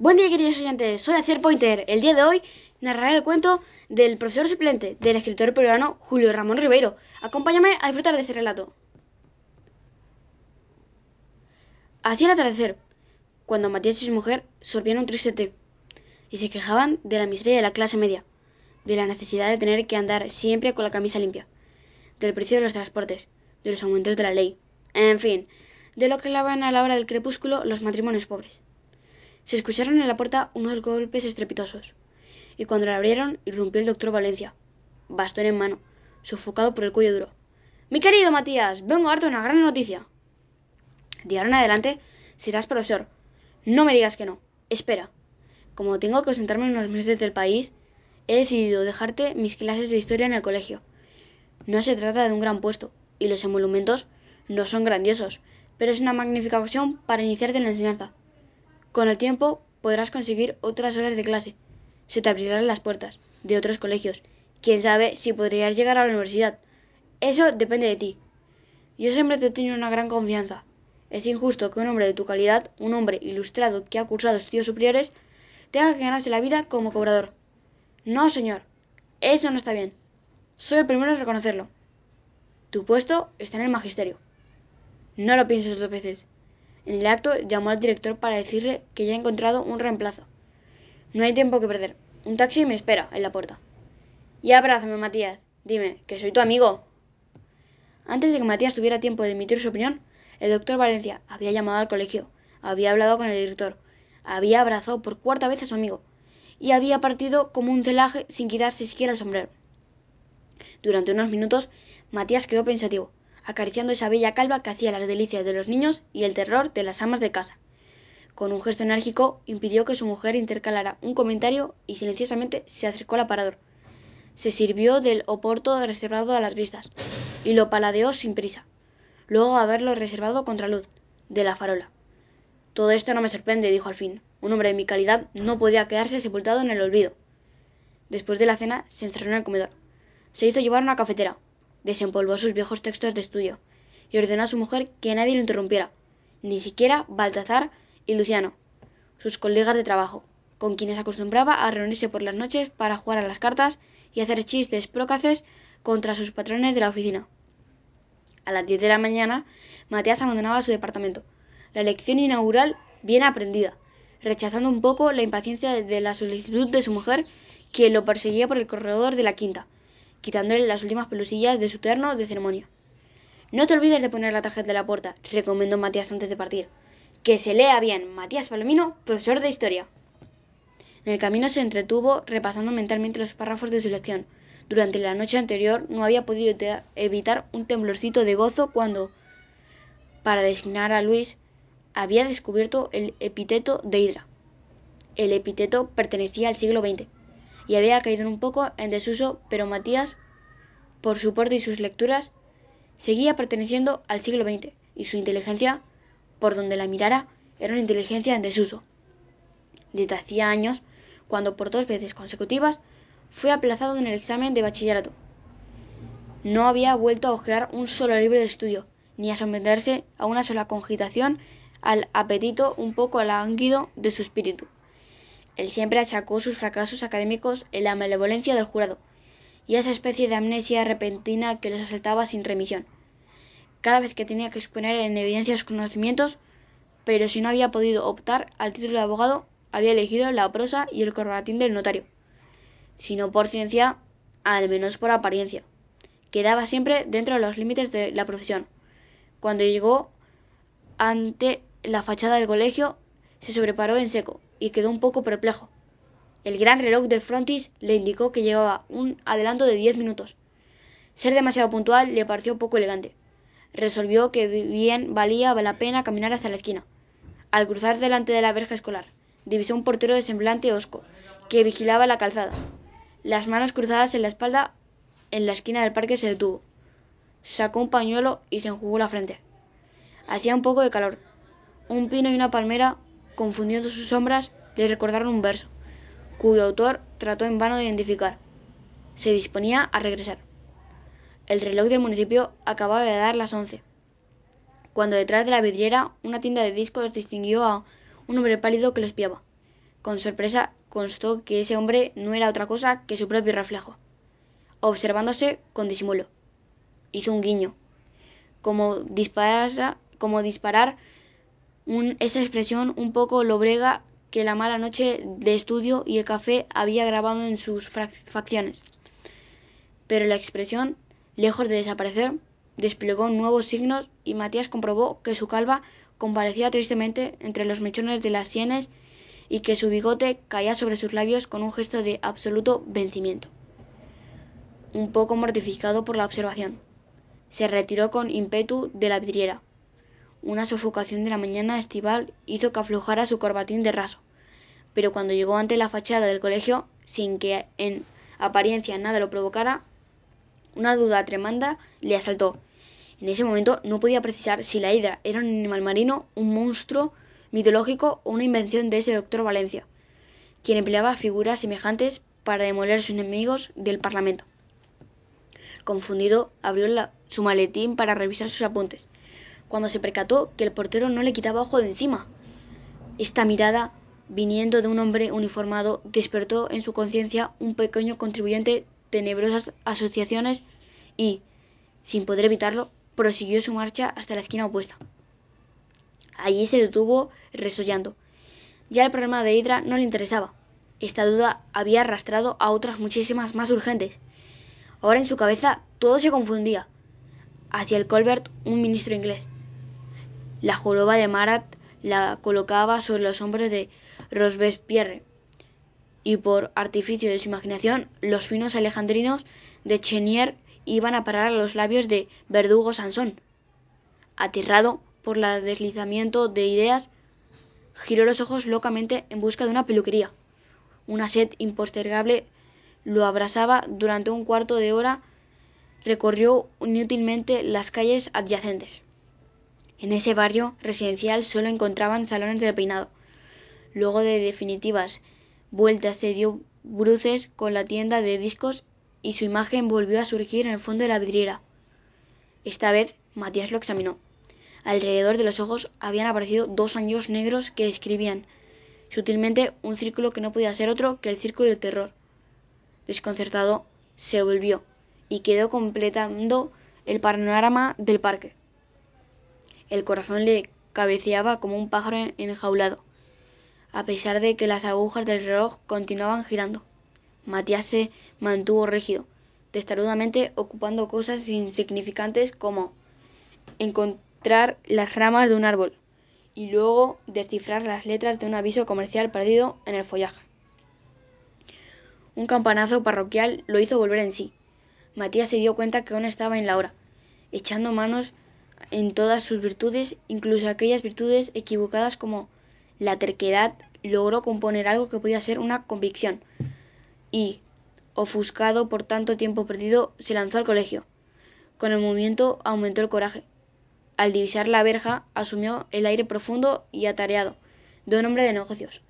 Buen día queridos oyentes, soy Asier Pointer. El día de hoy narraré el cuento del profesor suplente del escritor peruano Julio Ramón Ribeiro. Acompáñame a disfrutar de este relato. Hacía el atardecer, cuando Matías y su mujer sorbían un triste té y se quejaban de la miseria de la clase media, de la necesidad de tener que andar siempre con la camisa limpia, del precio de los transportes, de los aumentos de la ley, en fin, de lo que lavan a la hora del crepúsculo los matrimonios pobres. Se escucharon en la puerta unos golpes estrepitosos, y cuando la abrieron irrumpió el doctor Valencia, bastón en mano, sofocado por el cuello duro. Mi querido Matías, vengo a darte una gran noticia. De ahora en adelante serás profesor. No me digas que no. Espera. Como tengo que ausentarme unos meses del país, he decidido dejarte mis clases de historia en el colegio. No se trata de un gran puesto, y los emolumentos no son grandiosos, pero es una magnífica ocasión para iniciarte en la enseñanza. Con el tiempo podrás conseguir otras horas de clase. Se te abrirán las puertas de otros colegios. Quién sabe si podrías llegar a la universidad. Eso depende de ti. Yo siempre te he tenido una gran confianza. Es injusto que un hombre de tu calidad, un hombre ilustrado que ha cursado estudios superiores, tenga que ganarse la vida como cobrador. No, señor. Eso no está bien. Soy el primero en reconocerlo. Tu puesto está en el magisterio. No lo pienses dos veces. En el acto llamó al director para decirle que ya ha encontrado un reemplazo. No hay tiempo que perder. Un taxi me espera en la puerta. Y abrázame, Matías. Dime, que soy tu amigo. Antes de que Matías tuviera tiempo de emitir su opinión, el doctor Valencia había llamado al colegio, había hablado con el director, había abrazado por cuarta vez a su amigo, y había partido como un celaje sin quitarse siquiera el sombrero. Durante unos minutos, Matías quedó pensativo acariciando esa bella calva que hacía las delicias de los niños y el terror de las amas de casa. Con un gesto enérgico impidió que su mujer intercalara un comentario y silenciosamente se acercó al aparador. Se sirvió del oporto reservado a las vistas y lo paladeó sin prisa. Luego haberlo reservado contra luz de la farola. Todo esto no me sorprende, dijo al fin. Un hombre de mi calidad no podía quedarse sepultado en el olvido. Después de la cena se encerró en el comedor. Se hizo llevar una cafetera, desempolvó sus viejos textos de estudio y ordenó a su mujer que nadie lo interrumpiera, ni siquiera Baltazar y Luciano, sus colegas de trabajo, con quienes acostumbraba a reunirse por las noches para jugar a las cartas y hacer chistes prócaces contra sus patrones de la oficina. A las diez de la mañana, Matías abandonaba su departamento, la lección inaugural bien aprendida, rechazando un poco la impaciencia de la solicitud de su mujer, quien lo perseguía por el corredor de la quinta, quitándole las últimas pelusillas de su terno de ceremonia. No te olvides de poner la tarjeta de la puerta, recomendó Matías antes de partir. Que se lea bien, Matías Palomino, profesor de historia. En el camino se entretuvo repasando mentalmente los párrafos de su lección. Durante la noche anterior no había podido evitar un temblorcito de gozo cuando, para designar a Luis, había descubierto el epíteto de Hidra. El epíteto pertenecía al siglo XX y había caído un poco en desuso, pero Matías, por su porte y sus lecturas, seguía perteneciendo al siglo XX, y su inteligencia, por donde la mirara, era una inteligencia en desuso. Desde hacía años, cuando por dos veces consecutivas fue aplazado en el examen de bachillerato. No había vuelto a hojear un solo libro de estudio, ni a someterse a una sola cogitación al apetito un poco lánguido de su espíritu. Él siempre achacó sus fracasos académicos en la malevolencia del jurado y esa especie de amnesia repentina que les asaltaba sin remisión. Cada vez que tenía que exponer en evidencia sus conocimientos, pero si no había podido optar al título de abogado, había elegido la prosa y el corbatín del notario. Si no por ciencia, al menos por apariencia. Quedaba siempre dentro de los límites de la profesión. Cuando llegó ante la fachada del colegio, se sobreparó en seco y quedó un poco perplejo. El gran reloj del frontis le indicó que llevaba un adelanto de diez minutos. Ser demasiado puntual le pareció poco elegante. Resolvió que bien valía la pena caminar hasta la esquina. Al cruzar delante de la verja escolar, divisó un portero de semblante hosco, que vigilaba la calzada. Las manos cruzadas en la espalda, en la esquina del parque se detuvo. Sacó un pañuelo y se enjugó la frente. Hacía un poco de calor. Un pino y una palmera confundiendo sus sombras, le recordaron un verso, cuyo autor trató en vano de identificar. Se disponía a regresar. El reloj del municipio acababa de dar las once, cuando detrás de la vidriera una tienda de discos distinguió a un hombre pálido que lo espiaba. Con sorpresa constó que ese hombre no era otra cosa que su propio reflejo, observándose con disimulo. Hizo un guiño, como disparar, como disparar esa expresión un poco lobrega que la mala noche de estudio y el café había grabado en sus facciones. Pero la expresión, lejos de desaparecer, desplegó nuevos signos y Matías comprobó que su calva comparecía tristemente entre los mechones de las sienes y que su bigote caía sobre sus labios con un gesto de absoluto vencimiento. Un poco mortificado por la observación, se retiró con ímpetu de la vidriera una sofocación de la mañana estival hizo que aflojara su corbatín de raso, pero cuando llegó ante la fachada del colegio, sin que en apariencia nada lo provocara, una duda tremenda le asaltó. En ese momento no podía precisar si la hidra era un animal marino, un monstruo mitológico o una invención de ese doctor Valencia, quien empleaba figuras semejantes para demoler a sus enemigos del Parlamento. Confundido, abrió su maletín para revisar sus apuntes cuando se percató que el portero no le quitaba ojo de encima. Esta mirada, viniendo de un hombre uniformado, despertó en su conciencia un pequeño contribuyente tenebrosas asociaciones y, sin poder evitarlo, prosiguió su marcha hasta la esquina opuesta. Allí se detuvo resollando. Ya el problema de Hydra no le interesaba. Esta duda había arrastrado a otras muchísimas más urgentes. Ahora en su cabeza todo se confundía. Hacia el Colbert, un ministro inglés, la joroba de Marat la colocaba sobre los hombros de Robespierre, y por artificio de su imaginación los finos alejandrinos de Chenier iban a parar a los labios de Verdugo Sansón. Aterrado por el deslizamiento de ideas, giró los ojos locamente en busca de una peluquería. Una sed impostergable lo abrasaba durante un cuarto de hora. Recorrió inútilmente las calles adyacentes. En ese barrio residencial solo encontraban salones de peinado. Luego de definitivas vueltas se dio bruces con la tienda de discos y su imagen volvió a surgir en el fondo de la vidriera. Esta vez Matías lo examinó. Alrededor de los ojos habían aparecido dos anillos negros que describían sutilmente un círculo que no podía ser otro que el círculo del terror. Desconcertado, se volvió y quedó completando el panorama del parque. El corazón le cabeceaba como un pájaro enjaulado, a pesar de que las agujas del reloj continuaban girando. Matías se mantuvo rígido, testarudamente ocupando cosas insignificantes como encontrar las ramas de un árbol y luego descifrar las letras de un aviso comercial perdido en el follaje. Un campanazo parroquial lo hizo volver en sí. Matías se dio cuenta que aún estaba en la hora, echando manos en todas sus virtudes, incluso aquellas virtudes equivocadas como la terquedad, logró componer algo que podía ser una convicción. Y, ofuscado por tanto tiempo perdido, se lanzó al colegio. Con el movimiento aumentó el coraje. Al divisar la verja, asumió el aire profundo y atareado de un hombre de negocios.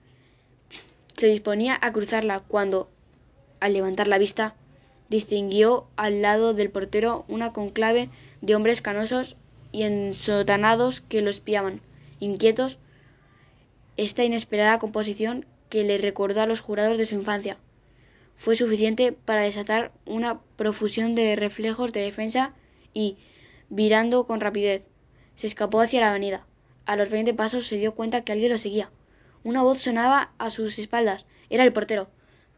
Se disponía a cruzarla cuando, al levantar la vista, distinguió al lado del portero una conclave de hombres canosos y ensotanados que lo espiaban, inquietos, esta inesperada composición que le recordó a los jurados de su infancia. Fue suficiente para desatar una profusión de reflejos de defensa y, virando con rapidez, se escapó hacia la avenida. A los veinte pasos se dio cuenta que alguien lo seguía. Una voz sonaba a sus espaldas. Era el portero.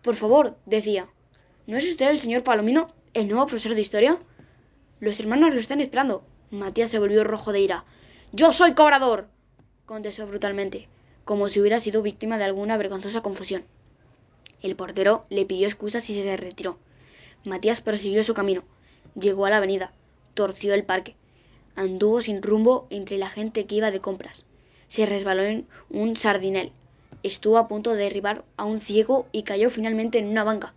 Por favor, decía. ¿No es usted el señor Palomino, el nuevo profesor de historia? Los hermanos lo están esperando. Matías se volvió rojo de ira. ¡Yo soy cobrador! contestó brutalmente, como si hubiera sido víctima de alguna vergonzosa confusión. El portero le pidió excusas y se retiró. Matías prosiguió su camino. Llegó a la avenida. Torció el parque. Anduvo sin rumbo entre la gente que iba de compras. Se resbaló en un sardinel. Estuvo a punto de derribar a un ciego y cayó finalmente en una banca.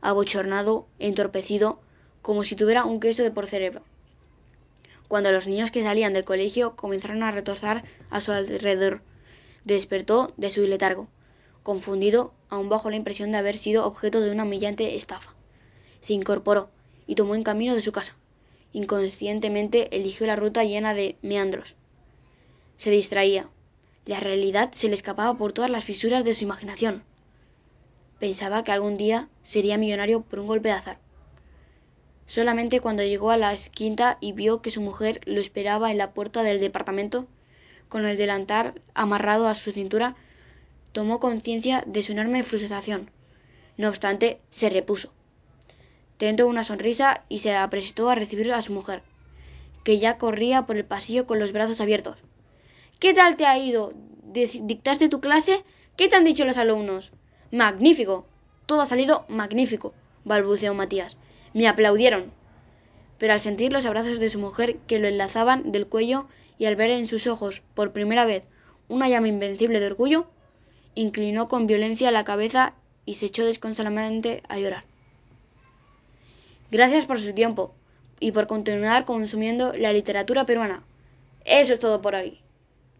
Abochornado, entorpecido, como si tuviera un queso de por cerebro cuando los niños que salían del colegio comenzaron a retozar a su alrededor. Despertó de su letargo, confundido, aún bajo la impresión de haber sido objeto de una humillante estafa. Se incorporó y tomó el camino de su casa. Inconscientemente eligió la ruta llena de meandros. Se distraía. La realidad se le escapaba por todas las fisuras de su imaginación. Pensaba que algún día sería millonario por un golpe de azar. Solamente cuando llegó a la quinta y vio que su mujer lo esperaba en la puerta del departamento, con el delantal amarrado a su cintura, tomó conciencia de su enorme frustración. No obstante, se repuso. Tentó una sonrisa y se apresuró a recibir a su mujer, que ya corría por el pasillo con los brazos abiertos. ¿Qué tal te ha ido? ¿Dictaste tu clase? ¿Qué te han dicho los alumnos? Magnífico. Todo ha salido magnífico, balbuceó Matías. Me aplaudieron. Pero al sentir los abrazos de su mujer que lo enlazaban del cuello y al ver en sus ojos por primera vez una llama invencible de orgullo, inclinó con violencia la cabeza y se echó desconsoladamente a llorar. Gracias por su tiempo y por continuar consumiendo la literatura peruana. Eso es todo por hoy.